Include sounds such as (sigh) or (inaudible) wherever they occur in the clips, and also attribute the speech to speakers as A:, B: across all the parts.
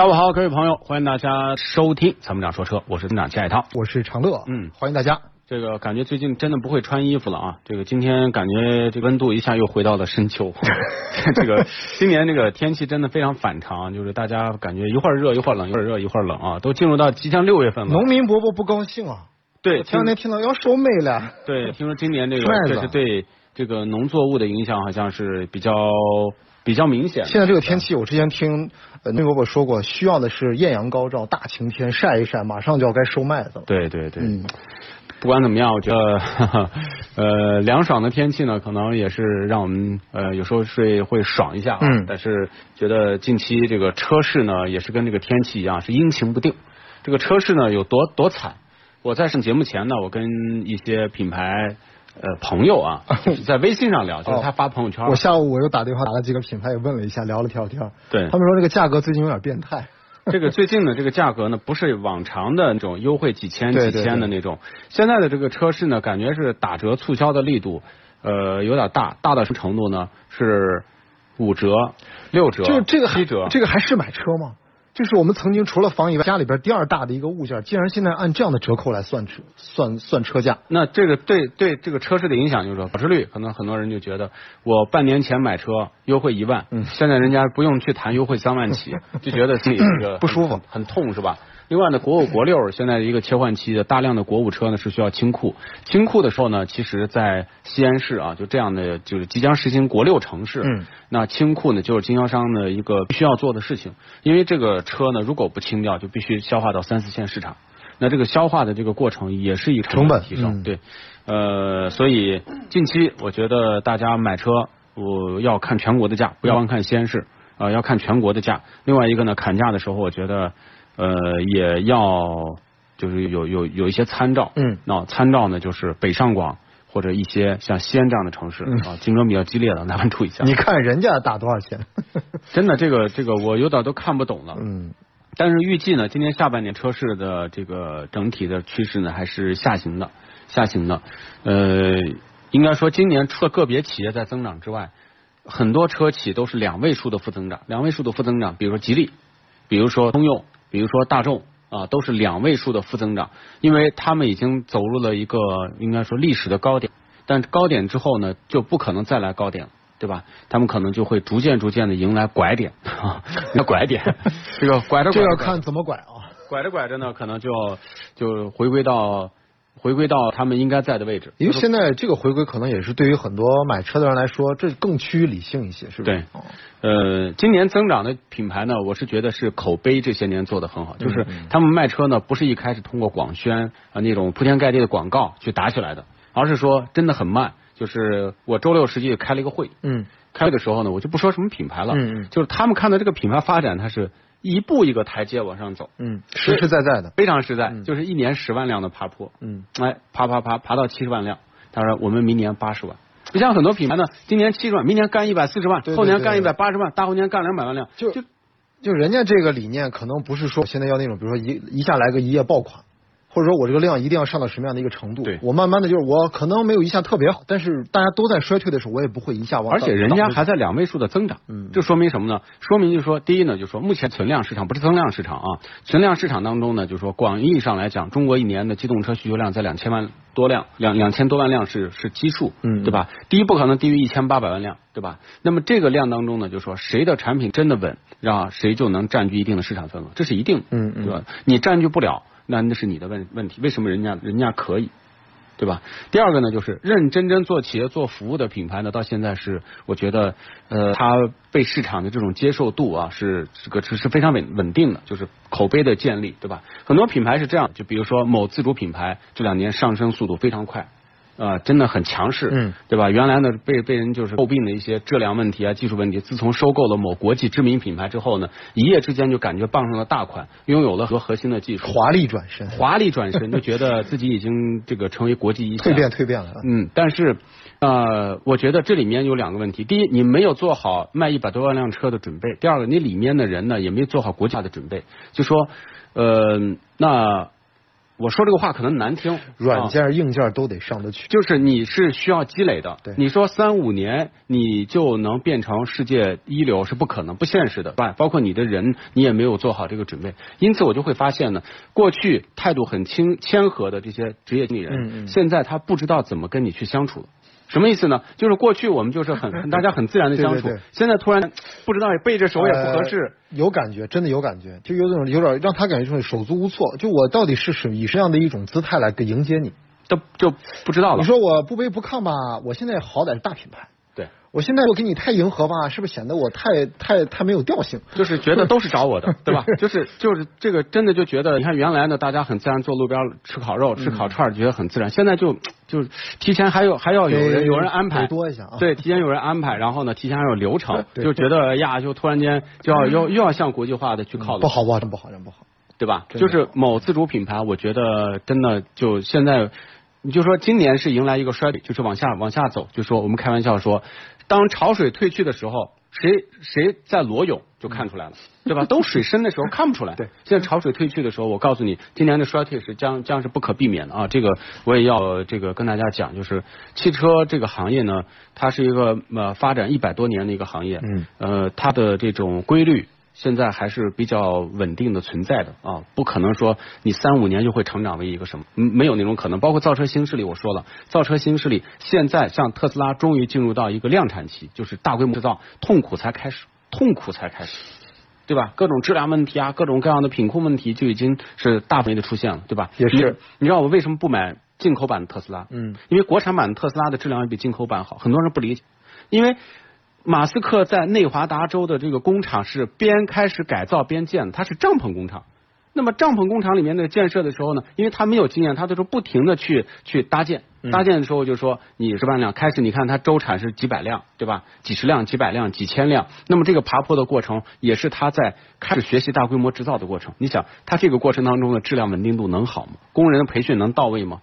A: 下午好，各位朋友，欢迎大家收听参谋长说车，我是队长钱海涛。
B: 我是长乐，
A: 嗯
B: 欢迎大家。
A: 这个感觉最近真的不会穿衣服了啊！这个今天感觉这温度一下又回到了深秋。(laughs) 这个今年这个天气真的非常反常，就是大家感觉一会儿热一会儿冷，一会儿热一会儿冷啊，都进入到即将六月份了。
B: 农民伯伯不高兴啊！
A: 对，
B: 前两天听到要收麦了，
A: 对，听说今年这个
B: 麦子
A: 这是对这个农作物的影响好像是比较比较明显。
B: 现在这个天气，我之前听呃农民伯伯说过，需要的是艳阳高照、大晴天，晒一晒，马上就要该收麦子了。
A: 对对对，
B: 嗯，
A: 不管怎么样，我觉得呃 (laughs) 凉爽的天气呢，可能也是让我们呃有时候睡会爽一下啊。
B: 嗯
A: 但是觉得近期这个车市呢，也是跟这个天气一样，是阴晴不定。这个车市呢有多多惨？我在上节目前呢，我跟一些品牌呃朋友啊，(laughs) 就是在微信上聊，就是他发朋友圈，
B: 我下午我又打电话打了几个品牌，也问了一下，聊了聊天。
A: 对
B: 他们说这个价格最近有点变态。
A: 这个最近的这个价格呢，不是往常的那种优惠几千 (laughs) 几千的那种，现在的这个车市呢，感觉是打折促销的力度，呃，有点大，大到什么程度呢？是五折、六折、
B: 就这个还
A: 七折，
B: 这个还是买车吗？就是我们曾经除了房以外，家里边第二大的一个物件，竟然现在按这样的折扣来算车算算车价。
A: 那这个对对这个车市的影响就是说保值率，可能很多人就觉得我半年前买车优惠一万，
B: 嗯
A: 现在人家不用去谈优惠三万起，(laughs) 就觉得自己这个
B: 不舒服
A: 很很痛是吧？另外呢，国五国六现在一个切换期的大量的国五车呢是需要清库，清库的时候呢，其实在西安市啊，就这样的就是即将实行国六城市，
B: 嗯，
A: 那清库呢就是经销商的一个必须要做的事情，因为这个车呢如果不清掉，就必须消化到三四线市场。那这个消化的这个过程也是一个
B: 成本
A: 提升，
B: 嗯
A: 对，呃，所以近期我觉得大家买车，我要看全国的价，不要光看西安市，啊、要看全国的价。另外一个呢，砍价的时候，我觉得呃也要就是有有有一些参照，
B: 嗯
A: 那参照呢就是北上广或者一些像西安这样的城市
B: 嗯
A: 啊，竞争比较激烈的，咱们注一下。
B: 你看人家打多少钱？(laughs)
A: 真的这个这个我有点都看不懂了，
B: 嗯，
A: 但是预计呢，今年下半年车市的这个整体的趋势呢，还是下行的，下行的。呃，应该说今年除了个别企业在增长之外，很多车企都是两位数的负增长，两位数的负增长，比如说吉利，比如说通用，比如说大众。啊，都是两位数的负增长，因为他们已经走入了一个应该说历史的高点，但高点之后呢，就不可能再来高点了，对吧？他们可能就会逐渐逐渐的迎来拐点，啊，那拐点，这个拐着拐着
B: 看怎么拐啊。
A: 拐着拐着呢，可能就就回归到回归到他们应该在的位置。
B: 因为现在这个回归可能也是对于很多买车的人来说，这更趋于理性一些，是不是？
A: 对呃，今年增长的品牌呢，我是觉得是口碑这些年做的很好，就是他们卖车呢，不是一开始通过广宣啊那种铺天盖地的广告去打起来的，而是说真的很慢。就是我周六实际开了一个会，
B: 嗯
A: 开会的时候呢，我就不说什么品牌了，
B: 嗯嗯
A: 就是他们看到这个品牌发展，它是一步一个台阶往上走，
B: 嗯，实实在在的。
A: 非常实在，
B: 嗯。
A: 就是一年十万辆的爬坡，
B: 嗯，
A: 哎，爬爬爬爬到七十万辆。他说我们明年八十万。不像很多品牌呢，今年七十万，明年干一百四十万，
B: 对对
A: 后年干一
B: 对。
A: 百八十万，大后年干两百万辆，
B: 就
A: 就
B: 就人家这个理念，可能不是说现在要那种，比如说一一下来个一夜爆款，或者说我这个量一定要上到什么样的一个程度。
A: 对
B: 我慢慢的就是我可能没有一下特别好，但是大家都在衰退的时候，我也不会一下往。
A: 而且人家还在两位数的增长，
B: 嗯
A: 这说明什么呢？说明就是说，第一呢，就是说目前存量市场不是增量市场啊，存量市场当中呢，就是说广义上来讲，中国一年的机动车需求量在两千万多辆，两两千多万辆是是基数，
B: 嗯
A: 对吧？第一不可能低于一千八百万辆，对吧？那么这个量当中呢，就是说谁的产品真的稳，让谁就能占据一定的市场份额，这是一定的，
B: 嗯嗯
A: 对吧？你占据不了，那那是你的问问题，为什么人家人家可以？对吧？第二个呢，就是认真真做企业做服务的品牌呢，到现在是我觉得呃，它被市场的这种接受度啊，是这个是是非常稳稳定的，就是口碑的建立，对吧？很多品牌是这样，就比如说某自主品牌这两年上升速度非常快。呃，真的很强势，
B: 嗯，
A: 对吧？原来呢，被被人就是诟病的一些质量问题啊、技术问题，自从收购了某国际知名品牌之后呢，一夜之间就感觉傍上了大款，拥有了很多核心的技术，
B: 华丽转身，
A: 华丽转身，(laughs) 就觉得自己已经这个成为国际一线，
B: 蜕变蜕变了。
A: 嗯，但是呃，我觉得这里面有两个问题：第一，你没有做好卖一百多万辆车的准备；第二个，你里面的人呢也没做好国家的准备。就说呃，那。我说这个话可能难听，
B: 软件硬件都得上得去，
A: 就是你是需要积累的。
B: 对，
A: 你说三五年你就能变成世界一流是不可能、不现实的。包包括你的人，你也没有做好这个准备。因此，我就会发现呢，过去态度很轻谦和的这些职业经理人，现在他不知道怎么跟你去相处。什么意思呢？就是过去我们就是很 (laughs) 大家很自然的相处，现在突然不知道背着手也不合适，
B: 有感觉，真的有感觉，就有种有点让他感觉就是手足无措。就我到底是什以什么样的一种姿态来迎接你，
A: 都就不知道了。
B: 你说我不卑不亢吧？我现在好歹是大品牌。
A: 对，
B: 我现在我给你太迎合吧，是不是显得我太太太没有调性？
A: 就是觉得都是找我的，(laughs) 对吧？就是就是这个真的就觉得，你看原来呢，大家很自然坐路边吃烤肉、吃烤串，觉得很自然。现在就就提前还有还要有人有人安排
B: 多一下啊，
A: 对，提前有人安排，然后呢，提前还有流程，就觉得呀，就突然间就要又又要向国际化的去靠拢，
B: 不好不好？真不好，真不好，
A: 对吧？就是某自主品牌，我觉得真的就现在。你就说今年是迎来一个衰退，就是往下往下走。就说我们开玩笑说，当潮水退去的时候，谁谁在裸泳就看出来了，对吧？都水深的时候看不出来。(laughs)
B: 对，
A: 现在潮水退去的时候，我告诉你，今年的衰退是将将是不可避免的啊！这个我也要这个跟大家讲，就是汽车这个行业呢，它是一个呃发展一百多年的一个行业，
B: 嗯，
A: 呃，它的这种规律。现在还是比较稳定的存在的啊，不可能说你三五年就会成长为一个什么，没有那种可能。包括造车新势力，我说了，造车新势力现在像特斯拉终于进入到一个量产期，就是大规模制造，痛苦才开始，痛苦才开始，对吧？各种质量问题啊，各种各样的品控问题就已经是大范围的出现了，对吧？
B: 也是。
A: 你知道我为什么不买进口版的特斯拉？
B: 嗯，
A: 因为国产版的特斯拉的质量要比进口版好，很多人不理解，因为。马斯克在内华达州的这个工厂是边开始改造边建，它是帐篷工厂。那么帐篷工厂里面的建设的时候呢，因为他没有经验，他都是不停的去去搭建。搭建的时候就说你是万辆，开始你看它周产是几百辆，对吧？几十辆、几百辆、几千辆。那么这个爬坡的过程也是他在开始学习大规模制造的过程。你想，他这个过程当中的质量稳定度能好吗？工人的培训能到位吗？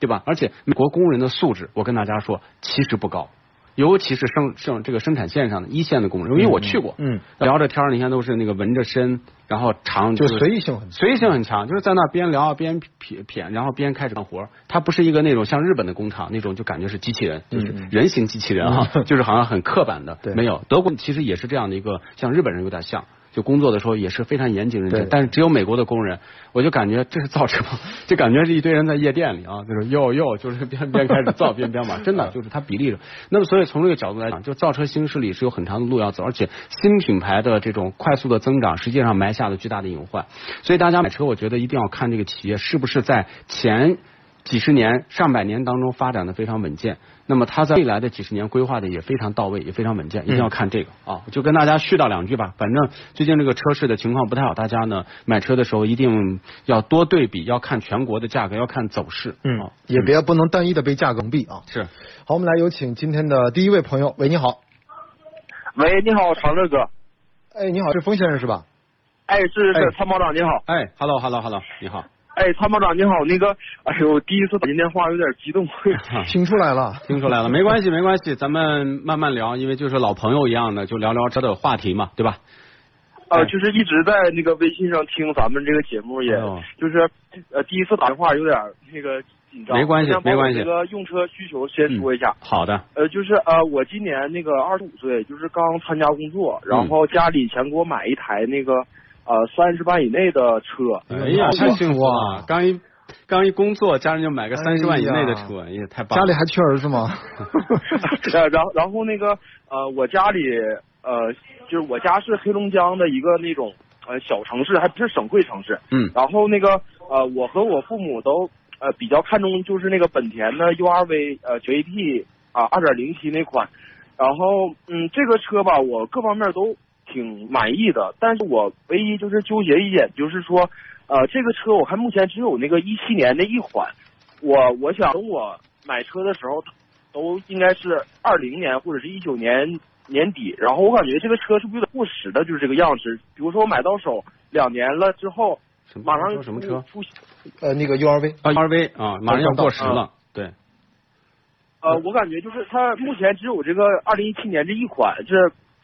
A: 对吧？而且美国工人的素质，我跟大家说，其实不高。尤其是生生这个生产线上的一线的工人，因为我去过，
B: 嗯，
A: 聊着天儿，你看都是那个纹着身，然后长
B: 就随意性很
A: 随意性很强，就是在那边聊边撇撇，然后边开始干活。他不是一个那种像日本的工厂那种，就感觉是机器人，就是人形机器人啊，(laughs) 就是好像很刻板的。没有德国其实也是这样的一个，像日本人有点像。就工作的时候也是非常严谨认真，但是只有美国的工人，我就感觉这是造车，就感觉是一堆人在夜店里啊，就是哟哟，就是边边开始造边边玩，真的就是它比例。那么所以从这个角度来讲，就造车新势力是有很长的路要走，而且新品牌的这种快速的增长，实际上埋下了巨大的隐患。所以大家买车，我觉得一定要看这个企业是不是在前几十年、上百年当中发展的非常稳健。那么它在未来的几十年规划的也非常到位，也非常稳健，一定要看这个啊！就跟大家絮叨两句吧。反正最近这个车市的情况不太好，大家呢买车的时候一定要多对比，要看全国的价格，要看走势。
B: 嗯，也别不能单一的被价格蒙蔽啊。
A: 是。
B: 好，我们来有请今天的第一位朋友。喂，你好。
C: 喂，你好，长乐哥。
B: 哎，你好，是冯先生是吧？
C: 哎，是是，参谋长你好。
A: 哎，Hello，Hello，Hello，你好。
C: 哎，参谋长你好，那个，哎呦，第一次打您电话有点激动，(laughs)
B: 听出来了，
A: 听出来了，没关系，没关系，咱们慢慢聊，因为就是老朋友一样的，就聊聊车的话题嘛，对吧？
C: 呃，就是一直在那个微信上听咱们这个节目，也就是呃第一次打电话有点那个紧张，
A: 没关系，没关系。
C: 这个用车需求先说一下，
A: 好的。
C: 呃，就是呃我今年那个二十五岁，就是刚参加工作，然后家里钱给我买一台那个。呃，三十万以内的车，
A: 哎呀，太幸福啊！刚一刚一工作，家人就买个三十万以内的车，哎呀，太棒了！
B: 家里还缺儿子吗？(laughs)
C: 呃，然后然后那个呃，我家里呃，就是我家是黑龙江的一个那种呃小城市，还不是省会城市。
A: 嗯。
C: 然后那个呃，我和我父母都呃比较看重就是那个本田的 URV 呃 JT 啊二点零 T 那款，然后嗯这个车吧我各方面都挺满意的，但是我唯一就是纠结一点就是说呃这个车我看目前只有那个一七年的一款，我我想等我买车的时候都应该是二零年或者是一九年年底，然后我感觉这个车是不是有点过时的，就是这个样子，比如说我买到手两年了之后。马上
A: 说什么车？
C: 出
B: 呃，那个 URV
A: 啊，URV 啊，马上要过时
C: 啊
A: 了。对，
C: 呃，我感觉就是它目前只有这个二零一七年这一款，这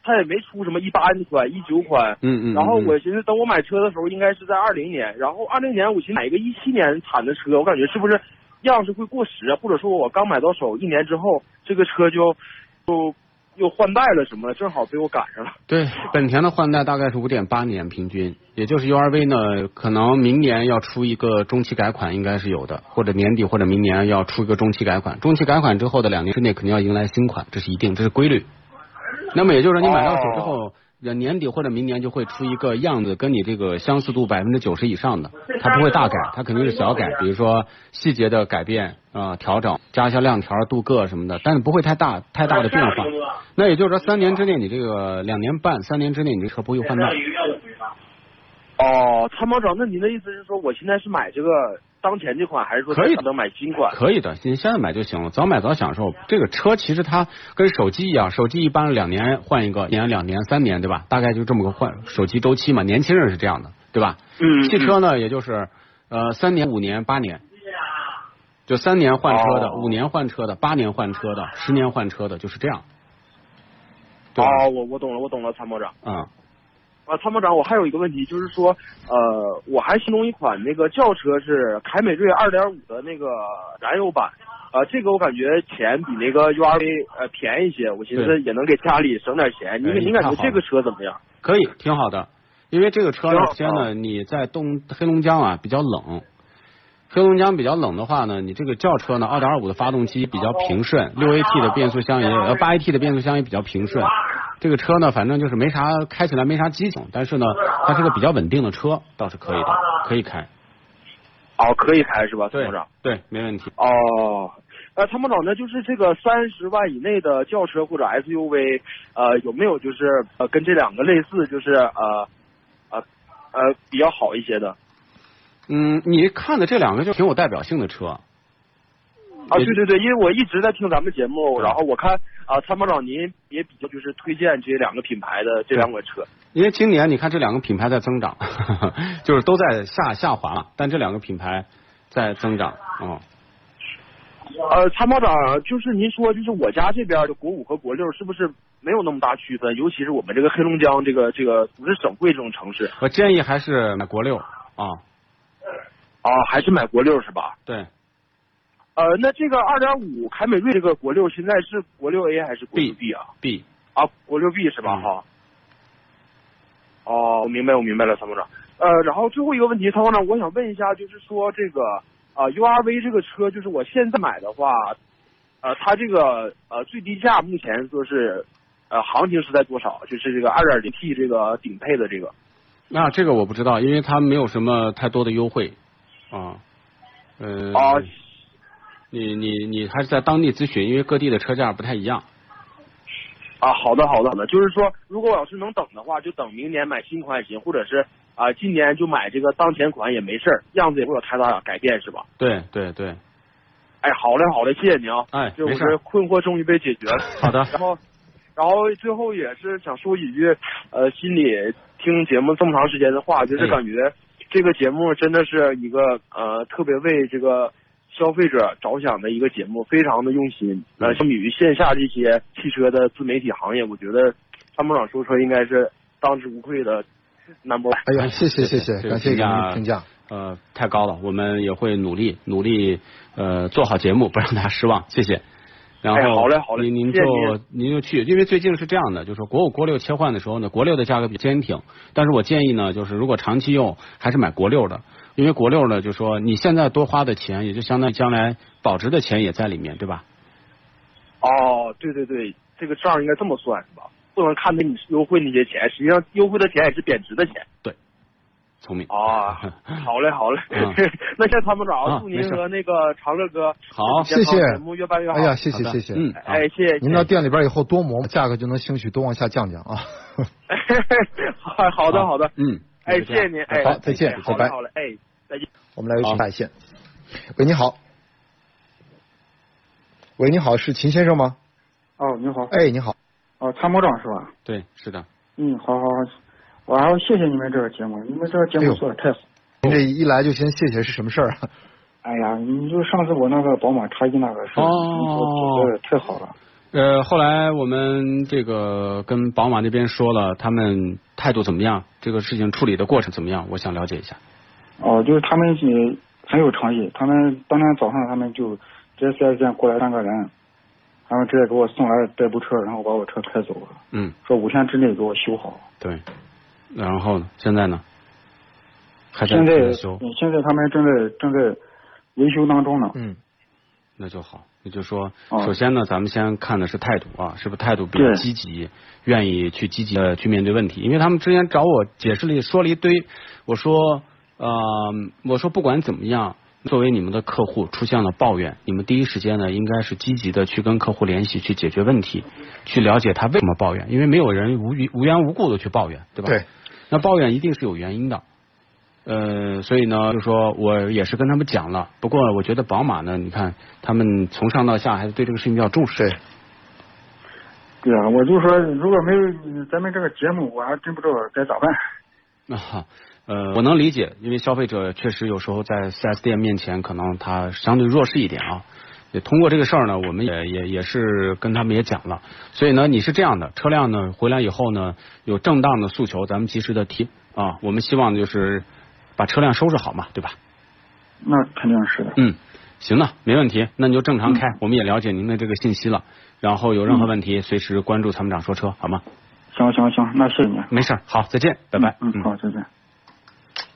C: 它也没出什么一八款、一九款。
A: 嗯嗯。
C: 然后
A: 嗯
C: 我寻思，等我买车的时候，应该是在二零年。然后二零年我寻思买一个一七年产的车，我感觉是不是样式会过时啊？或者说我刚买到手一年之后，这个车就就又换代了什么的，正好被我赶上了。
A: 对，本田的换代大概是五点八年平均，也就是 URV 呢，可能明年要出一个中期改款，应该是有的，或者年底或者明年要出一个中期改款。中期改款之后的两年之内，肯定要迎来新款，这是一定，这是规律。那么也就是说，你买到手之后，呃年底或者明年就会出一个样子跟你这个相似度百分之九十以上的，它不会大改，它肯定是小改，比如说细节的改变啊、呃调整，加一下亮条、镀铬什么的，但是不会太大太大的变化。那也就是说，三年之内你这个两年半、三年之内你这车不会换代。
C: 哦，参谋长，那您的意思是说，我现在是买这个当前这款，还是说
A: 可以
C: 的买新款？
A: 可以的，你现在买就行了，早买早享受。这个车其实它跟手机一样，手机一般两年换一个，一年、两年、三年，对吧？大概就这么个换手机周期嘛。年轻人是这样的，对吧？
C: 嗯，
A: 汽车呢，也就是呃三年、五年、八年，就三年换车的，
C: 哦
A: 五年换车的，八年换车的，十年换车的，就是这样。
C: 哦，我我懂了，我懂了，参谋长。
A: 嗯，
C: 啊，参谋长，我还有一个问题，就是说，呃，我还心动一款那个轿车是凯美瑞二点五的那个燃油版，呃，这个我感觉钱比那个 URV 呃便宜一些，我寻思也能给家里省点钱。您
A: 哎
C: 您感觉这个车怎么样？
A: 可以，挺好的。因为这个车首先呢，你在东黑龙江啊比较冷，黑龙江比较冷的话呢，你这个轿车呢，二点二五的发动机比较平顺，六 AT 的变速箱也呃八 AT 的变速箱也比较平顺。这个车呢，反正就是没啥开起来没啥激情，但是呢，它是个比较稳定的车，倒是可以的，可以开。
C: 哦，可以开是吧，参谋长？
A: 对，没问题。
C: 哦，呃，参谋长，那就是这个三十万以内的轿车或者 SUV，呃，有没有就是呃跟这两个类似，就是呃呃呃比较好一些的？
A: 嗯，你看的这两个就挺有代表性的车。
C: 啊，对对对，因为我一直在听咱们节目，然后我看啊，参谋长您也比较就是推荐这两个品牌的这两款车。
A: 因为今年你看这两个品牌在增长，(laughs) 就是都在下下滑了，但这两个品牌在增长。哦，
C: 呃，参谋长，就是您说，就是我家这边的国五和国六是不是没有那么大区分？尤其是我们这个黑龙江这个这个不是省会这种城市
A: 我建议还是买国六啊。
C: 啊，还是买国六是吧？
A: 对
C: 呃，那这个二点五凯美瑞这个国六现在是国六 A 还是国六 B 啊
A: ？，B
C: 啊，国六 B 是吧？
A: 嗯
C: 哈。哦，我明白，我明白了，参谋长。呃，然后最后一个问题，参谋长，我想问一下，就是说这个啊、URV 这个车，就是我现在买的话，呃，它这个呃最低价目前说是呃行情是在多少？就是这个二点零 T 这个顶配的这个。
A: 那这个我不知道，因为它没有什么太多的优惠啊。呃，
C: 啊
A: 你你你还是在当地咨询，因为各地的车价不太一样。
C: 啊，好的，好的，好的。就是说，如果我要是能等的话，就等明年买新款也行，或者是啊、今年就买这个当前款也没事儿，样子也不会有太大改变，是吧？
A: 对对对，
C: 哎，好嘞，好嘞，谢谢您啊。
A: 哎，
C: 这我
A: 没事儿
C: 这。困惑终于被解决了。
A: 好的
C: 然后，然后最后也是想说几句，呃，心里听节目这么长时间的话，就是
A: 哎
C: 感觉这个节目真的是一个呃特别为这个消费者着想的一个节目，非常的用心。呃，
A: 嗯
C: 相比于线下这些汽车的自媒体行业，我觉得参谋长说车应该是当之无愧的 number one。
B: 哎呀，谢谢谢谢，
A: 这个
B: 感谢您
A: 评价
B: 的评价。
A: 呃，太高了，我们也会努力努力呃做好节目，不让大家失望，谢谢。然后，
C: 哎好嘞好嘞
A: 您您
C: 谢谢
A: 就您就去，因为最近是这样的，就是国五国六切换的时候呢，国六的价格比较坚挺，但是我建议呢，就是如果长期用，还是买国六的，因为国六呢，就说你现在多花的钱，也就相当于将来保值的钱也在里面，对吧？
C: 哦，对对对，这个账应该这么算是吧？不能看着你优惠那些钱，实际上优惠的钱也是贬值的钱。
A: 对。聪明。
C: 啊，好嘞，好嘞 (laughs)
A: 嗯。
C: 那谢谢参谋长，祝您和那个长乐哥
A: 好
B: 谢谢
C: 节目越办越好。
B: 哎呀，谢谢谢谢，
A: 嗯，
C: 哎，谢谢。
B: 您到店里边以后多磨，价格就能兴许多往下降降啊。(laughs)
C: 好好的好的，
A: 嗯，
C: 哎，谢谢您，哎，
B: 好再见拜拜
C: 好嘞，哎，再见。
B: 我们来有
A: 好
B: 请下一线。喂，你好。喂，你好，是秦先生吗？
D: 哦，你好，
B: 哎，你好。
D: 哦，参谋长是吧？
A: 对，是的，
D: 嗯，好好好，我还要谢谢你们这个节目，你们这个节目做的太好。
B: 您这一来就先谢谢是什么事儿啊？
D: 哎呀，你就上次我那个宝马叉一那个事儿，
A: 哦
D: 你说解决的太好了。
A: 呃，后来我们这个跟宝马那边说了，他们态度怎么样？这个事情处理的过程怎么样？我想了解一下。
D: 哦，就是他们也很有诚意，他们当天早上他们就直接四 S 店过来三个人，然后直接给我送来代步车，然后把我车开走了，
A: 嗯，
D: 说五天之内给我修好。
A: 对。然后呢？现在呢？还在
D: 现在
A: 在修，
D: 嗯现在他们正在正在维修当中呢。
B: 嗯，
A: 那就好。也就是说，
D: 哦
A: 首先呢，咱们先看的是态度啊，是不是态度比较积极，愿意去积极的去面对问题？因为他们之前找我解释了说了一堆，我说呃，我说不管怎么样，作为你们的客户出现了抱怨，你们第一时间呢应该是积极的去跟客户联系，去解决问题，去了解他为什么抱怨，因为没有人无缘无缘无故的去抱怨，对吧？
B: 对。
A: 那抱怨一定是有原因的。呃，所以呢，就说我也是跟他们讲了。不过我觉得宝马呢，你看他们从上到下还是对这个事情比较重视。
B: 对，
D: 对啊，我就说如果没有咱们这个节目，我还真不知道该咋办。
A: 那啊，呃，我能理解，因为消费者确实有时候在四 S 店面前，可能他相对弱势一点啊。也通过这个事儿呢，我们也也也是跟他们也讲了。所以呢，你是这样的，车辆呢回来以后呢，有正当的诉求，咱们及时的提啊。我们希望就是把车辆收拾好嘛，对吧？
D: 那肯定是的。
A: 嗯，行了，没问题，那你就正常开。我们也了解您的这个信息了，然后有任何问题随时关注参谋长说车，好吗？
D: 行行行，那谢谢你。
A: 没事，好，再见，拜拜。
D: 嗯，嗯好，再见。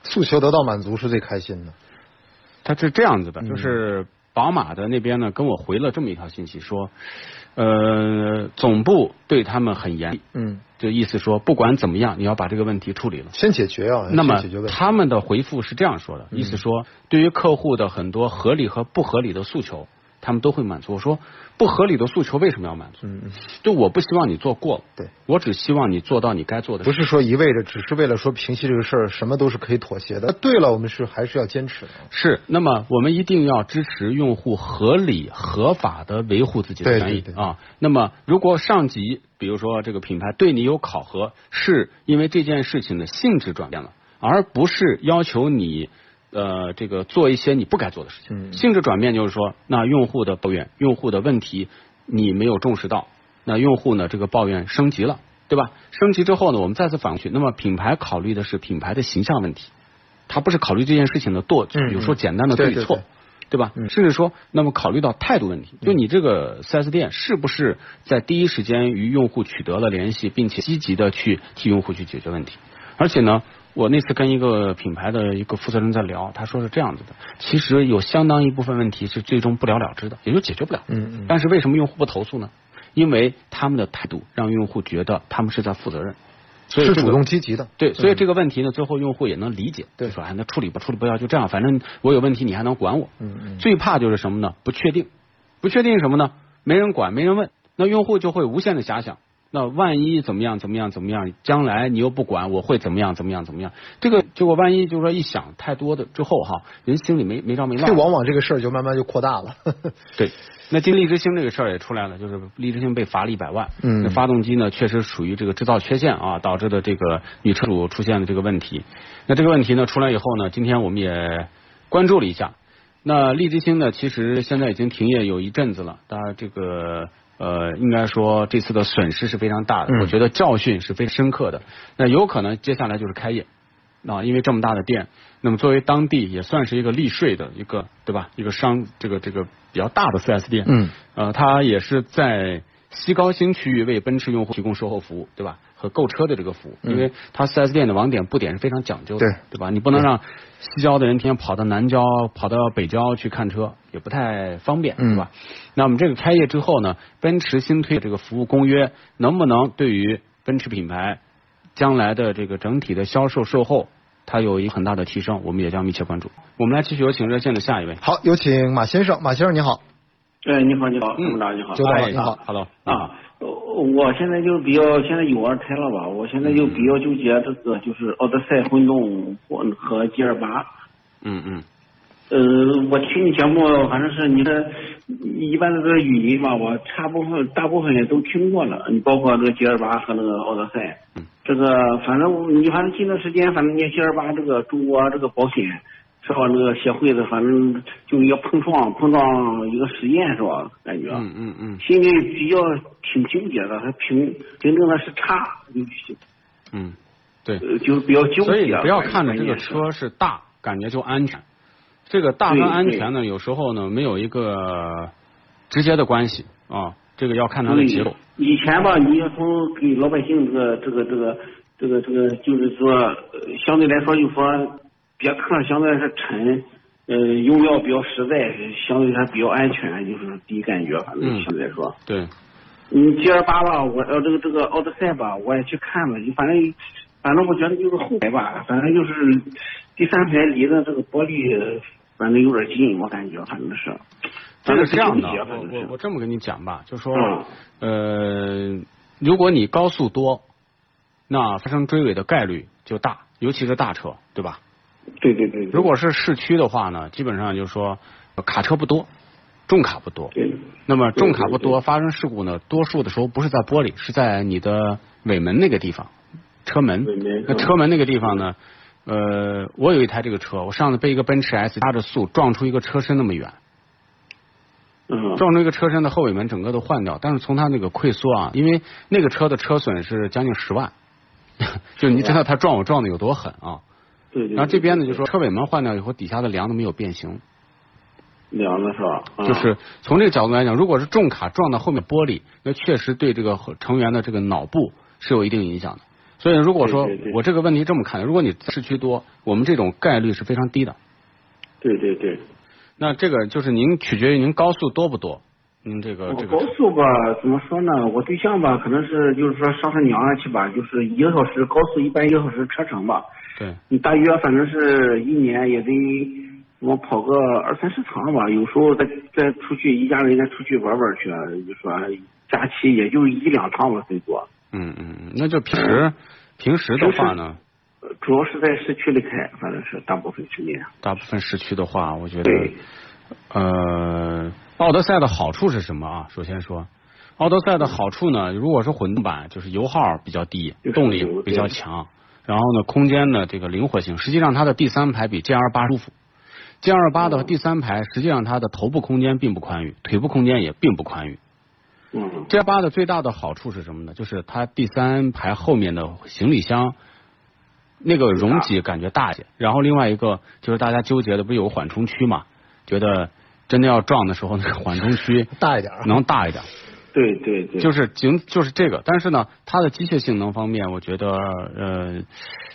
B: 诉求得到满足是最开心的。
A: 他是这样子的，
B: 嗯
A: 就是宝马的那边呢跟我回了这么一条信息，说，呃，总部对他们很严厉，
B: 嗯，
A: 就意思说不管怎么样，你要把这个问题处理了。
B: 先解决啊，
A: 那么。他们的回复是这样说的，意思说对于客户的很多合理和不合理的诉求，他们都会满足。我说不合理的诉求为什么要满足？
B: 嗯嗯，
A: 就我不希望你做过了，
B: 对
A: 我只希望你做到你该做的事。
B: 不是说一味的只是为了说平息这个事儿，什么都是可以妥协的。对了，我们是还是要坚持的。
A: 是，那么我们一定要支持用户合理合法的维护自己的权益啊。那么如果上级，比如说这个品牌对你有考核，是因为这件事情的性质转变了，而不是要求你呃这个做一些你不该做的事情。
B: 嗯
A: 性质转变就是说，那用户的抱怨、用户的问题你没有重视到，那用户呢这个抱怨升级了，对吧？升级之后呢，我们再次返回去，那么品牌考虑的是品牌的形象问题。他不是考虑这件事情的舵，
B: 嗯
A: 比如说简单的
B: 对
A: 对错，
B: 对
A: 对吧？
B: 嗯
A: 甚至说，那么考虑到态度问题，就你这个四 S 店是不是在第一时间与用户取得了联系，并且积极的去替用户去解决问题？而且呢，我那次跟一个品牌的一个负责人在聊，他说是这样子的，其实有相当一部分问题是最终不了了之的，也就解决不了。
B: 嗯嗯
A: 但是为什么用户不投诉呢？因为他们的态度让用户觉得他们是在负责任，所以这个
B: 是主动积极的。
A: 对，所以这个问题呢，最后用户也能理解，
B: 对
A: 就说哎，那处理吧，处理不要就这样，反正我有问题，你还能管我。
B: 嗯嗯
A: 最怕就是什么呢？不确定，不确定是什么呢？没人管，没人问，那用户就会无限的遐想。那万一怎么样怎么样怎么样，将来你又不管，我会怎么样怎么样怎么样？这个结果万一就是说一想太多的之后哈，人心里没没着没落
B: 这。往往这个事儿就慢慢就扩大了。
A: 对，那今利之星这个事儿也出来了，就是利之星被罚了一百万。
B: 嗯
A: 那发动机呢确实属于这个制造缺陷啊，导致的这个女车主出现的这个问题。那这个问题呢出来以后呢，今天我们也关注了一下。那利之星呢，其实现在已经停业有一阵子了，当然这个。呃，应该说这次的损失是非常大的，
B: 嗯
A: 我觉得教训是非常深刻的。那有可能接下来就是开业，啊，因为这么大的店，那么作为当地也算是一个利税的一个，对吧？一个商这个这个比较大的 4S 店，
B: 嗯，
A: 呃，它也是在西高新区域为奔驰用户提供售后服务，对吧？和购车的这个服务，
B: 嗯
A: 因为它 4S 店的网点布点是非常讲究的，
B: 对
A: 对吧？你不能让西郊的人天天跑到南郊、跑到北郊去看车，也不太方便，
B: 嗯
A: 对吧？那我们这个开业之后呢，奔驰新推的这个服务公约，能不能对于奔驰品牌将来的这个整体的销售售后它有一个很大的提升，我们也将密切关注。我们来继续有请热线的下一位。
B: 好，有请马先生，马先生你好，
E: 哎，你好，你好，
A: 嗯
E: 部长你好。
B: 你好。
A: ，Hello
E: 啊，我现在就比较，现在有二胎了吧？我现在就比较纠结这个，就是奥德赛混动和和 G 二八。
A: 嗯嗯
E: 呃，我听你节目，反正是你的一般的这个语音吧，我大部分大部分也都听过了，你包括这个 G 二八和那个奥德赛。
A: 嗯。
E: 这个反正你反正近段时间，反正你 G 二八这个中国这个保险是吧？那个协会的，反正就一个碰撞碰撞一个实验是吧？感觉。
A: 嗯嗯嗯
E: 心里比较挺纠结的，还评评定的是差，就是
A: 嗯，对。
E: 呃就是比较纠结。
A: 所以你不要看着这个车是大，感觉就安全。这个大跟安全呢，有时候呢没有一个直接的关系啊，这个要看它的结构。
E: 以前吧，你要从给老百姓这个这个这个这个这个，就是说，呃相对来说就说，别克相对来说沉，呃，用料比较实在，相对它比较安全，就是第一感觉，反正
A: 嗯
E: 相对来说。
A: 对，
E: 你，G 二八吧，我呃这个这个奥德赛吧，我也去看了，就反正反正我觉得就是后排吧，反正就是第三排离的这个玻璃，反正有点近，我感觉反正是。
A: 这个是这样的，我我我这么跟你讲吧，就说
E: 嗯
A: 呃，如果你高速多，那发生追尾的概率就大，尤其是大车，对吧？
E: 对对对。
A: 如果是市区的话呢，基本上就是说卡车不多，重卡不多。
E: 对
A: 那么重卡不多，发生事故呢，多数的时候不是在玻璃，是在你的尾门那个地方，车门
E: 尾门。
A: 那车门那个地方呢，呃，我有一台这个车，我上次被一个奔驰 S 加着速撞出一个车身那么远，
E: 嗯
A: 撞出一个车身的后尾门整个都换掉，但是从它那个溃缩啊，因为那个车的车损是将近十万，(laughs) 就你知道它撞我撞的有多狠啊。
E: 对对。
A: 然后这边呢，就
E: 是
A: 说车尾门换掉以后，底下的梁都没有变形，
E: 梁的是吧？啊
A: 就是从这个角度来讲，如果是重卡撞到后面玻璃，那确实对这个成员的这个脑部是有一定影响的。所以如果说我这个问题这么看，如果你市区多，我们这种概率是非常低的。
E: 对对对。
A: 那这个就是您取决于您高速多不多，您这个
E: 我
A: 这个
E: 高速吧，怎么说呢？我对象吧，可能是就是说上他娘家去吧，就是一个小时高速一般一个小时车程吧，
A: 对
E: 你大约反正是一年也得我跑个二三十趟吧，有时候再再出去一家人再出去玩玩去，就说假期也就一两趟吧，最多。
A: 嗯嗯嗯，那就平时平时的话呢，
E: 呃主要是在市区里开，反正是大部分时间。
A: 大部分市区的话，我觉得
E: 对，
A: 呃，奥德赛的好处是什么啊？首先说，奥德赛的好处呢，如果是混动版，就是油耗比较低，动力比较强，然后呢，空间呢这个灵活性，实际上它的第三排比 G L 八舒服。G L 八的第三排，实际上它的头部空间并不宽裕，腿部空间也并不宽裕。
E: 嗯
A: ，G L 八的最大的好处是什么呢？就是它第三排后面的行李箱那个容积感觉大一些。然后另外一个就是大家纠结的不是有个缓冲区嘛？觉得真的要撞的时候，那个缓冲 (laughs) 区
B: 大一点啊
A: 能大一点，
E: 对对对，
A: 就是仅就是这个。但是呢，它的机械性能方面，我觉得呃，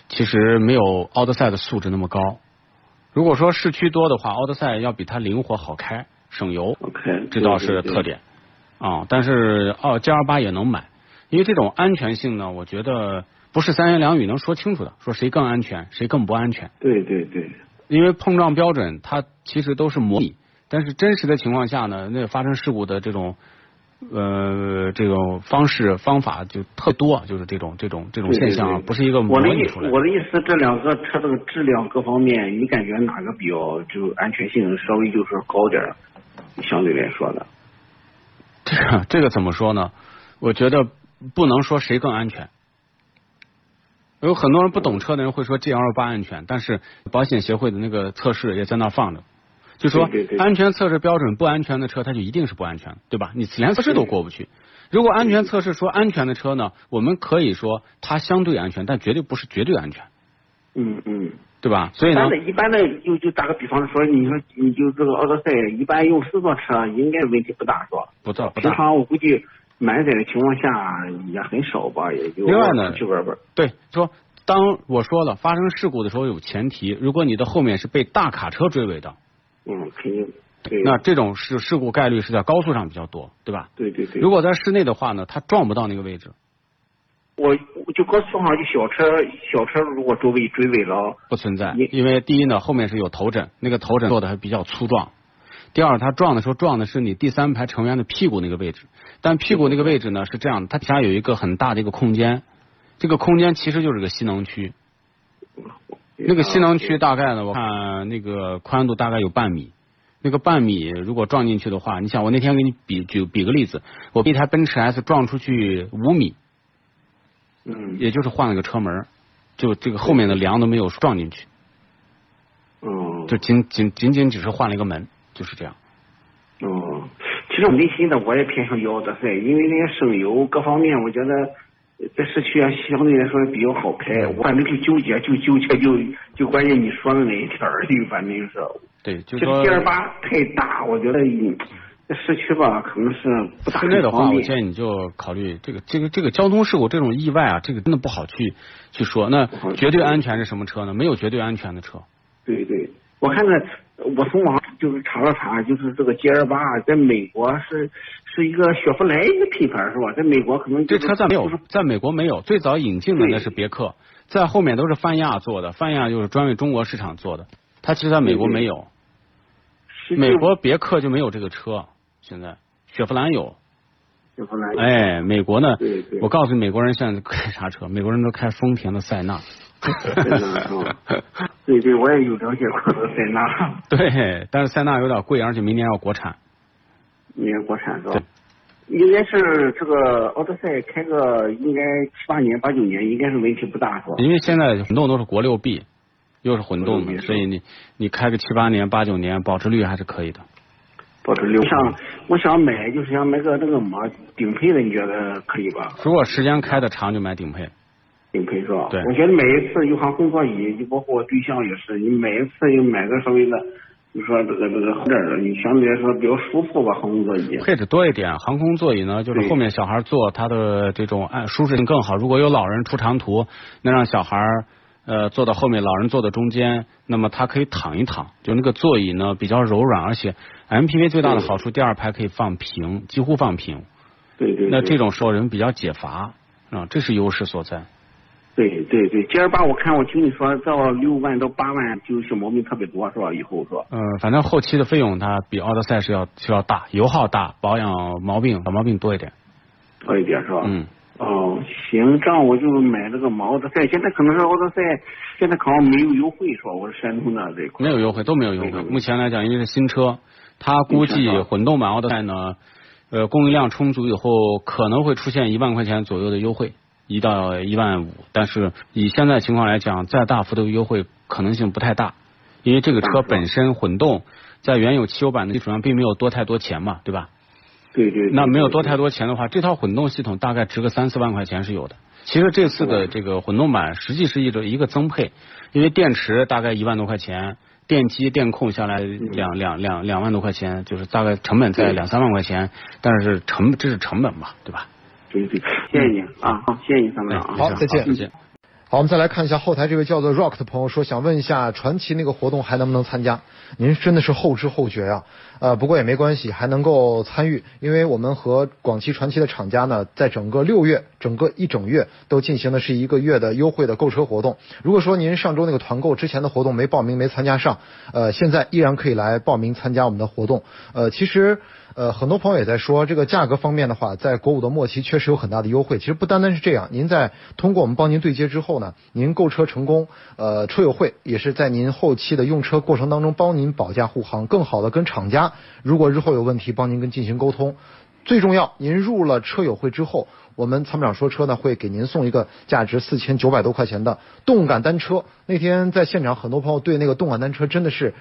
A: 其实没有奥德赛的素质那么高。如果说市区多的话，奥德赛要比它灵活好开，省油。
E: OK，
A: 这倒是特点啊。但是哦，G 二八也能买，因为这种安全性呢，我觉得不是三言两语能说清楚的，说谁更安全，谁更不安全。
E: 对对对，
A: 因为碰撞标准它其实都是模拟，但是真实的情况下呢，那发生事故的这种呃这种方式方法就特多，就是这种这种这种现象不是一个模
E: 我的意
A: 拟出来的。
E: 我的意思，这两个车这个质量各方面，你感觉哪个比较就安全性稍微就是高点儿？相对来说的，
A: 这 (laughs) 个这个怎么说呢？我觉得不能说谁更安全。有很多人不懂车的人会说 G L 八安全，但是保险协会的那个测试也在那放着，就说安全测试标准不安全的车，它就一定是不安全，对吧？你连测试都过不去。如果安全测试说安全的车呢，我们可以说它相对安全，但绝对不是绝对安全，
E: 嗯嗯。
A: 对吧？所以呢
E: 一般，的，一般的，就就打个比方说，你说你就这个奥德赛，一般用四座车应该问题不大，是吧？
A: 不大不大。
E: 平常我估计满载的情况下也很少吧，也就
A: 另外呢
E: 出去玩玩。
A: 对，说当我说了发生事故的时候有前提，如果你的后面是被大卡车追尾的，
E: 嗯，肯定。对。
A: 那这种事事故概率是在高速上比较多，对吧？
E: 对对对。
A: 如果在室内的话呢，它撞不到那个位置，
E: 我我就高速上就小车小车如果周围追尾了，
A: 不存在，因为第一呢，后面是有头枕，那个头枕做的还比较粗壮。第二，它撞的时候撞的是你第三排成员的屁股那个位置，但屁股那个位置呢是这样的，它底下有一个很大的一个空间，这个空间其实就是个吸能区。那个吸能区大概呢，我看那个宽度大概有半米，那个半米如果撞进去的话，你想我那天给你比举比个例子，我一台奔驰 S 撞出去五米，
E: 嗯。
A: 也就是换了个车门，就这个后面的梁都没有撞进去，
E: 嗯
A: 就仅仅仅仅只是换了一个门，就是这样。
E: 嗯，其实我内心的我也偏向于奥德赛，因为那些省油各方面，我觉得在市区啊相对来说比较好开。我反正就纠结，就纠结，就就关键你说的那一点儿，(laughs) 就反正就是。
A: 对，就
E: 这
A: 说
E: G 二八太大，我觉得嗯在市区吧，可能是不大
A: 现在的话，我。建议你就考虑这个这个这个交通事故这种意外啊，这个真的不好去去说。那绝对安全是什么车呢？没有绝对安全的车。
E: 对对，我看看，我从网上就是查了查，就是这个 G 二八在美国是是一个雪佛兰一个品牌是吧？在美国可能
A: 这
E: 就是
A: 车在没有，在美国没有，最早引进的那是别克，在后面都是泛亚做的，泛亚就是专为中国市场做的，它其实在美国没有，美国别克就没有这个车，现在雪佛兰有。哎，美国呢
E: 对对，
A: 我告诉你，美国人现在开啥车？美国人都开丰田的塞纳。(laughs)
E: 对对，我也有了解过这个塞纳，(laughs)
A: 对，但是塞纳有点贵，而且明年要国产。
E: 明年国产是吧？应该是这个奥德赛开个应该七八年八九年应该是问题不大是吧？
A: 因为现在混动都是国六 B，又是混动的，所以你你开个七八年、八九年，保值率还是可以的。
E: 保值率。我想我想买就是想买个那个么顶配的，你觉得可以吧？
A: 如果时间开的长，就买顶配。
E: 顶配是吧？
A: 对
E: 我觉得每一次有航空座椅，就包括我对象也是，你每一次又买个稍微的，就说这个这个好点儿的，你相对来说比较舒服吧，航空座椅。
A: 配置多一点，航空座椅呢，就是后面小孩坐，他的这种按舒适性更好。如果有老人出长途，那让小孩呃坐到后面，老人坐到中间，那么他可以躺一躺，就那个座椅呢比较柔软，而且 MPV 最大的好处，第二排可以放平，几乎放平。
E: 对对。对
A: 那这种时候人比较解乏啊，这是优势所在。
E: 对对对，G 二八我看我听你说到六万到八万就是毛病特别多是吧？以后是吧？
A: 嗯，反正后期的费用它比奥德赛是要是要大，油耗大，保养毛病小毛病多一点。
E: 多一点是吧？
A: 嗯。
E: 哦，行，这样我就买这个嘛奥德赛，现在可能是奥德赛现在好像没有优惠是吧？我是山东的这一块。
A: 没有优惠，都没有优惠。目前来讲，因为是新车，它估计混动版奥德赛呢，呃，供应量充足以后，可能会出现一万块钱左右的优惠，一到一万五。但是以现在情况来讲，再大幅度优惠可能性不太大，因为这个车本身混动在原有汽油版的基础上并没有多太多钱嘛，对吧？
E: 对对。
A: 那没有多太多钱的话，这套混动系统大概值个三四万块钱是有的。其实这次的这个混动版实际是一个一个增配，因为电池大概一万多块钱，电机电控下来两两两两万多块钱，就是大概成本在两三万块钱，但是成这是成本嘛，对吧？
E: 谢谢您啊，好，谢谢您参谋长啊。
B: 好，再见，
A: 再见。
B: 好，我们再来看一下后台这位叫做 Rock 的朋友说，想问一下传奇那个活动还能不能参加？您真的是后知后觉呀、呃，不过也没关系，还能够参与，因为我们和广汽传祺的厂家呢，在整个六月，整个一整月都进行的是一个月的优惠的购车活动。如果说您上周那个团购之前的活动没报名、没参加上，呃，现在依然可以来报名参加我们的活动。呃，其实。呃，很多朋友也在说，这个价格方面的话，在国五的末期确实有很大的优惠。其实不单单是这样，您在通过我们帮您对接之后呢，您购车成功，呃，车友会也是在您后期的用车过程当中帮您保驾护航，更好的跟厂家，如果日后有问题，帮您跟进行沟通。最重要，您入了车友会之后，我们参谋长说车呢会给您送一个价值四千九百多块钱的动感单车。那天在现场，很多朋友对那个动感单车真的是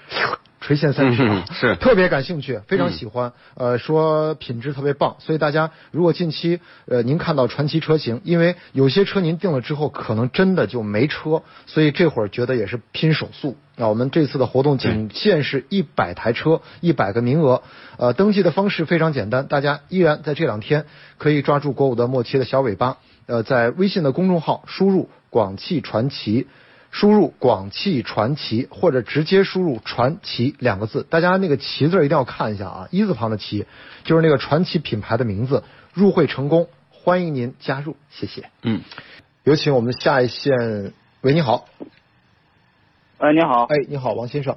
B: 垂涎三尺啊，
A: 嗯是。
B: 特别感兴趣，非常喜欢，呃，说品质特别棒，所以大家如果近期呃您看到传奇车型，因为有些车您定了之后，可能真的就没车，所以这会儿觉得也是拼手速。那我们这次的活动仅限是一百台车，一百个名额，呃，登记的方式非常简单，大家依然在这两天可以抓住国五的末期的小尾巴，呃，在微信的公众号输入“广汽传祺”。输入“广汽传祺”或者直接输入“传祺”两个字，大家那个“祺”字一定要看一下啊，一字旁的“祺”就是那个传奇品牌的名字。入会成功，欢迎您加入，谢谢。
A: 嗯，
B: 有请我们下一线，喂，你好，
F: 哎，你好，
B: 哎，你好，王先生，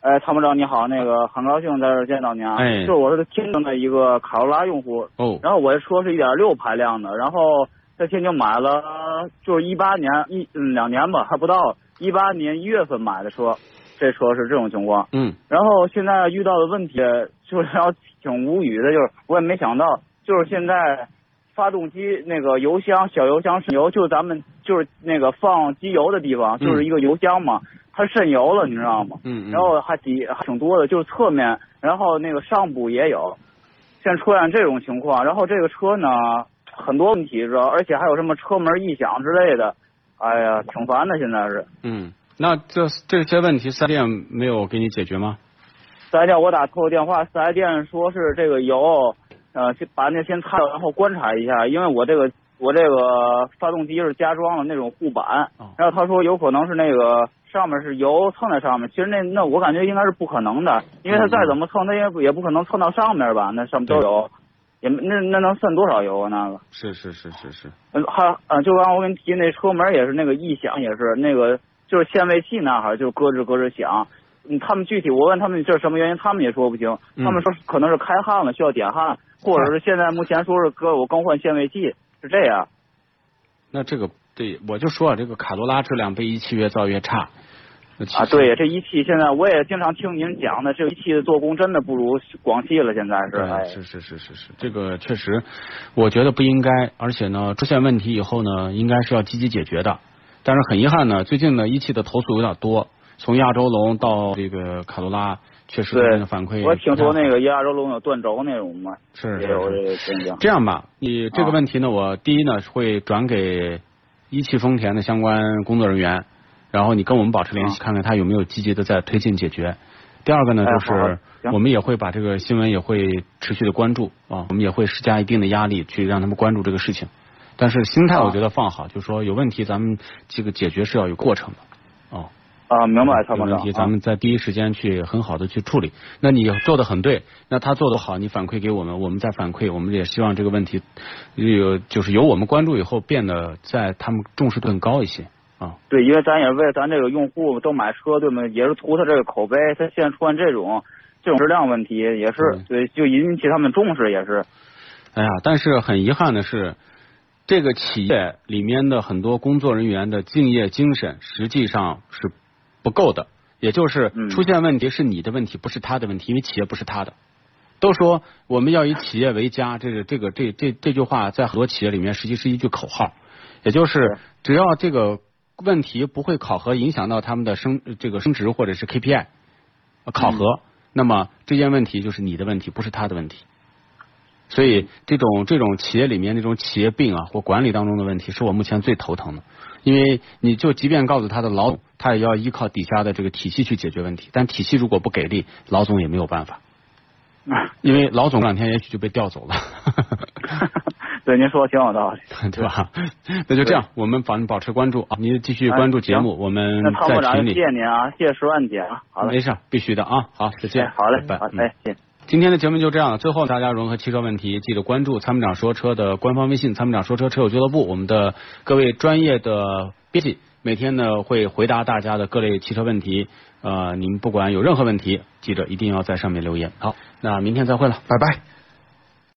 F: 哎，参谋长你好，那个很高兴在这儿见到您啊，
A: 哎。
F: 就是我是天津的一个卡罗拉用户，
A: 哦，
F: 然后我这车是一点六排量的，然后在天津买了，就是一八年一嗯两年吧，还不到，一八年一月份买的车，这车是这种情况，
A: 嗯。
F: 然后现在遇到的问题就是 (laughs) 要挺无语的，就是我也没想到，就是现在发动机那个油箱小油箱渗油，就是咱们就是那个放机油的地方，就是一个油箱嘛，它渗油了，你知道吗？
A: 嗯嗯，
F: 然后还底还挺多的，就是侧面，然后那个上部也有，现在出现这种情况，然后这个车呢很多问题知道，而且还有什么车门异响之类的，哎呀，挺烦的，现在是。
A: 嗯，那这这些问题四 S 店没有给你解决吗？
F: 四 S 店我打错电话，四 S 店说是这个油，呃，先把那先擦掉，然后观察一下，因为我这个我这个发动机是加装了那种护板，
A: 哦。
F: 然后他说有可能是那个上面是油蹭在上面，其实那那我感觉应该是不可能的，因为它再怎么蹭，它也不也不可能蹭到上面吧，那上面都有。油，也那那能渗多少油啊那个。
A: 是是是是是，
F: 嗯，还呃，就刚刚我跟你提那车门也是那个异响，也是那个就是限位器那哈，就是咯吱咯吱响。嗯，他们具体我问他们这是什么原因，他们也说不清。
A: 嗯
F: 他们说可能是开焊了，需要点焊，或者是现在目前说是哥我更换限位器，是这样。
A: 那这个对我就说啊，这个卡罗拉质量被一汽越造越差。
F: 啊，
A: 实
F: 对，这一汽现在我也经常听您讲的，这一汽的做工真的不如广汽了，现在是。哎
A: 对，是是是是是，这个确实，我觉得不应该，而且呢，出现问题以后呢，应该是要积极解决的。但是很遗憾呢，最近呢，一汽的投诉有点多，从亚洲龙到这个卡罗拉，确实反馈。
F: 我听说那个亚洲龙有断轴那种嘛，
A: 是是
F: 也有这
A: 是。这样吧，你这个
F: 啊
A: 问题呢，我第一呢会转给一汽丰田的相关工作人员，然后你跟我们保持联系，看看他有没有积极的在推进解决。第二个呢，
F: 哎
A: 就是我们也会把这个新闻也会持续的关注啊，我们也会施加一定的压力去让他们关注这个事情。但是心态
F: 啊
A: 我觉得放好，就是说有问题咱们这个解决是要有过程的哦。
F: 啊，明白，参谋长。
A: 有问题，
F: 啊
A: 咱们在第一时间去很好的去处理。那你做的很对，那他做的好，你反馈给我们，我们再反馈，我们也希望这个问题有就是由我们关注以后变得在他们重视度更高一些啊。
F: 对，因为咱也是为了咱这个用户都买车，对吗？也是图他这个口碑，他现在出现这种这种质量问题，也是
A: 嗯
F: 对，就引起他们重视，也是。
A: 哎呀，但是很遗憾的是，这个企业里面的很多工作人员的敬业精神实际上是不够的，也就是
F: 嗯
A: 出现问题是你的问题，不是他的问题，因为企业不是他的。都说我们要以企业为家，这个这个这这这句话在很多企业里面实际是一句口号，也就是只要这个问题不会考核影响到他们的升这个升职或者是 KPI 呃考核，那么这件问题就是你的问题，不是他的问题。所以这种这种企业里面那种企业病啊或管理当中的问题，是我目前最头疼的。因为你就即便告诉他的老总，他也要依靠底下的这个体系去解决问题，但体系如果不给力，老总也没有办法。因为老总这两天也许就被调走了，(laughs)
F: 对，您说的挺有道理。(laughs)
A: 对吧？(laughs) 那就这样，我们反正保持关注啊，您继续关注节目，我们在群里。
F: 谢您啊，谢谢十万姐啊，好嘞
A: 没，事，必须的啊。好，再见。
F: 哎好嘞，
A: 拜拜。
F: 好，
A: 嗯
F: 哎，谢谢。
A: 今天的节目就这样了。最后，大家融合汽车问题，记得关注参谋长说车的官方微信“参谋长说车车友俱乐部”，我们的各位专业的编辑每天呢会回答大家的各类汽车问题。呃，您不管有任何问题，记得一定要在上面留言。好，那明天再会了。
B: 拜拜。